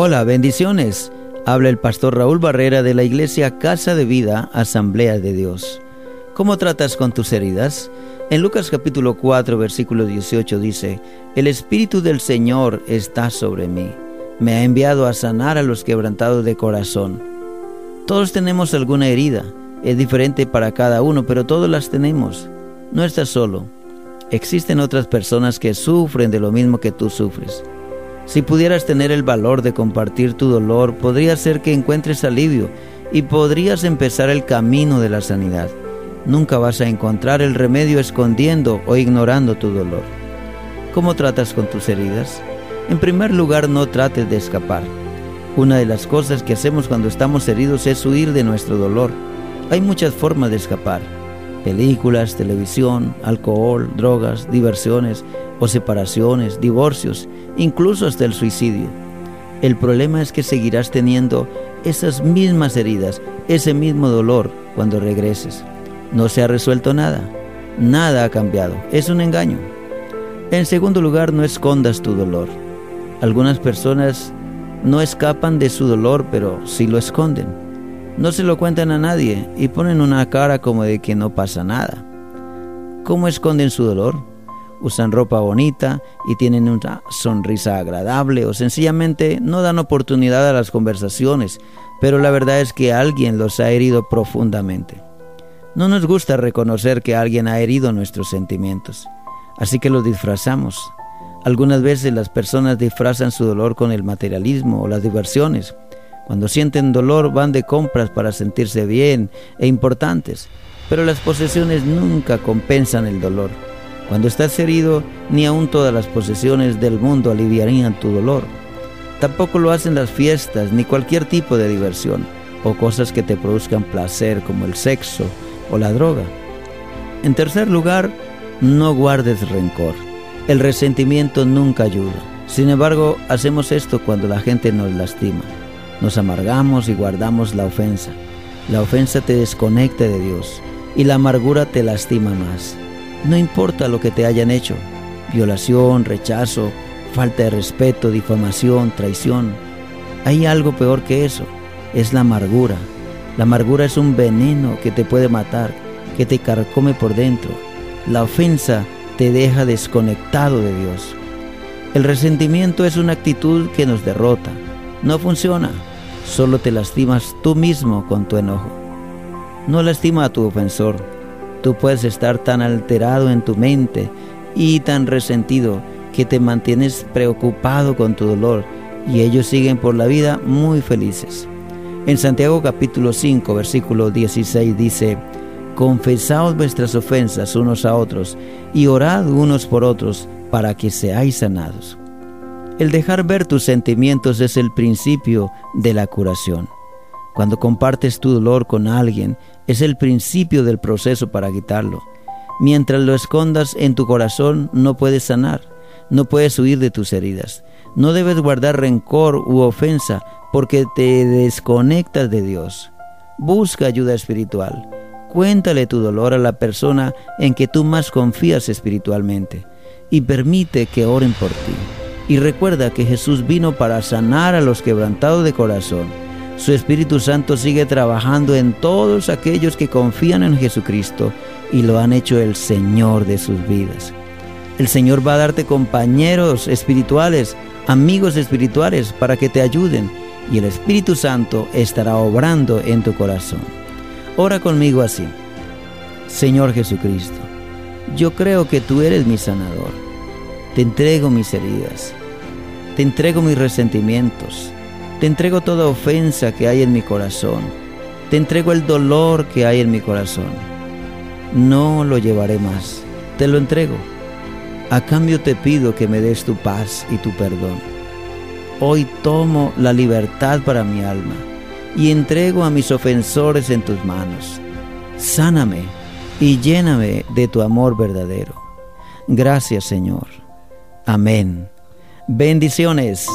Hola, bendiciones. Habla el pastor Raúl Barrera de la iglesia Casa de Vida, Asamblea de Dios. ¿Cómo tratas con tus heridas? En Lucas capítulo 4, versículo 18 dice, El Espíritu del Señor está sobre mí. Me ha enviado a sanar a los quebrantados de corazón. Todos tenemos alguna herida. Es diferente para cada uno, pero todos las tenemos. No estás solo. Existen otras personas que sufren de lo mismo que tú sufres. Si pudieras tener el valor de compartir tu dolor, podría ser que encuentres alivio y podrías empezar el camino de la sanidad. Nunca vas a encontrar el remedio escondiendo o ignorando tu dolor. ¿Cómo tratas con tus heridas? En primer lugar, no trates de escapar. Una de las cosas que hacemos cuando estamos heridos es huir de nuestro dolor. Hay muchas formas de escapar. Películas, televisión, alcohol, drogas, diversiones o separaciones, divorcios incluso hasta el suicidio. El problema es que seguirás teniendo esas mismas heridas, ese mismo dolor cuando regreses. No se ha resuelto nada, nada ha cambiado, es un engaño. En segundo lugar, no escondas tu dolor. Algunas personas no escapan de su dolor, pero sí lo esconden. No se lo cuentan a nadie y ponen una cara como de que no pasa nada. ¿Cómo esconden su dolor? usan ropa bonita y tienen una sonrisa agradable o sencillamente no dan oportunidad a las conversaciones, pero la verdad es que alguien los ha herido profundamente. No nos gusta reconocer que alguien ha herido nuestros sentimientos, así que los disfrazamos. Algunas veces las personas disfrazan su dolor con el materialismo o las diversiones. Cuando sienten dolor van de compras para sentirse bien e importantes, pero las posesiones nunca compensan el dolor. Cuando estás herido, ni aun todas las posesiones del mundo aliviarían tu dolor. Tampoco lo hacen las fiestas ni cualquier tipo de diversión o cosas que te produzcan placer como el sexo o la droga. En tercer lugar, no guardes rencor. El resentimiento nunca ayuda. Sin embargo, hacemos esto cuando la gente nos lastima. Nos amargamos y guardamos la ofensa. La ofensa te desconecta de Dios y la amargura te lastima más. No importa lo que te hayan hecho, violación, rechazo, falta de respeto, difamación, traición. Hay algo peor que eso, es la amargura. La amargura es un veneno que te puede matar, que te carcome por dentro. La ofensa te deja desconectado de Dios. El resentimiento es una actitud que nos derrota. No funciona. Solo te lastimas tú mismo con tu enojo. No lastima a tu ofensor Tú puedes estar tan alterado en tu mente y tan resentido que te mantienes preocupado con tu dolor y ellos siguen por la vida muy felices. En Santiago capítulo 5 versículo 16 dice, Confesaos vuestras ofensas unos a otros y orad unos por otros para que seáis sanados. El dejar ver tus sentimientos es el principio de la curación. Cuando compartes tu dolor con alguien, es el principio del proceso para quitarlo. Mientras lo escondas en tu corazón, no puedes sanar, no puedes huir de tus heridas. No debes guardar rencor u ofensa porque te desconectas de Dios. Busca ayuda espiritual. Cuéntale tu dolor a la persona en que tú más confías espiritualmente y permite que oren por ti. Y recuerda que Jesús vino para sanar a los quebrantados de corazón su Espíritu Santo sigue trabajando en todos aquellos que confían en Jesucristo y lo han hecho el Señor de sus vidas. El Señor va a darte compañeros espirituales, amigos espirituales para que te ayuden y el Espíritu Santo estará obrando en tu corazón. Ora conmigo así. Señor Jesucristo, yo creo que tú eres mi sanador. Te entrego mis heridas. Te entrego mis resentimientos te entrego toda ofensa que hay en mi corazón. Te entrego el dolor que hay en mi corazón. No lo llevaré más. Te lo entrego. A cambio te pido que me des tu paz y tu perdón. Hoy tomo la libertad para mi alma y entrego a mis ofensores en tus manos. Sáname y lléname de tu amor verdadero. Gracias Señor. Amén. Bendiciones.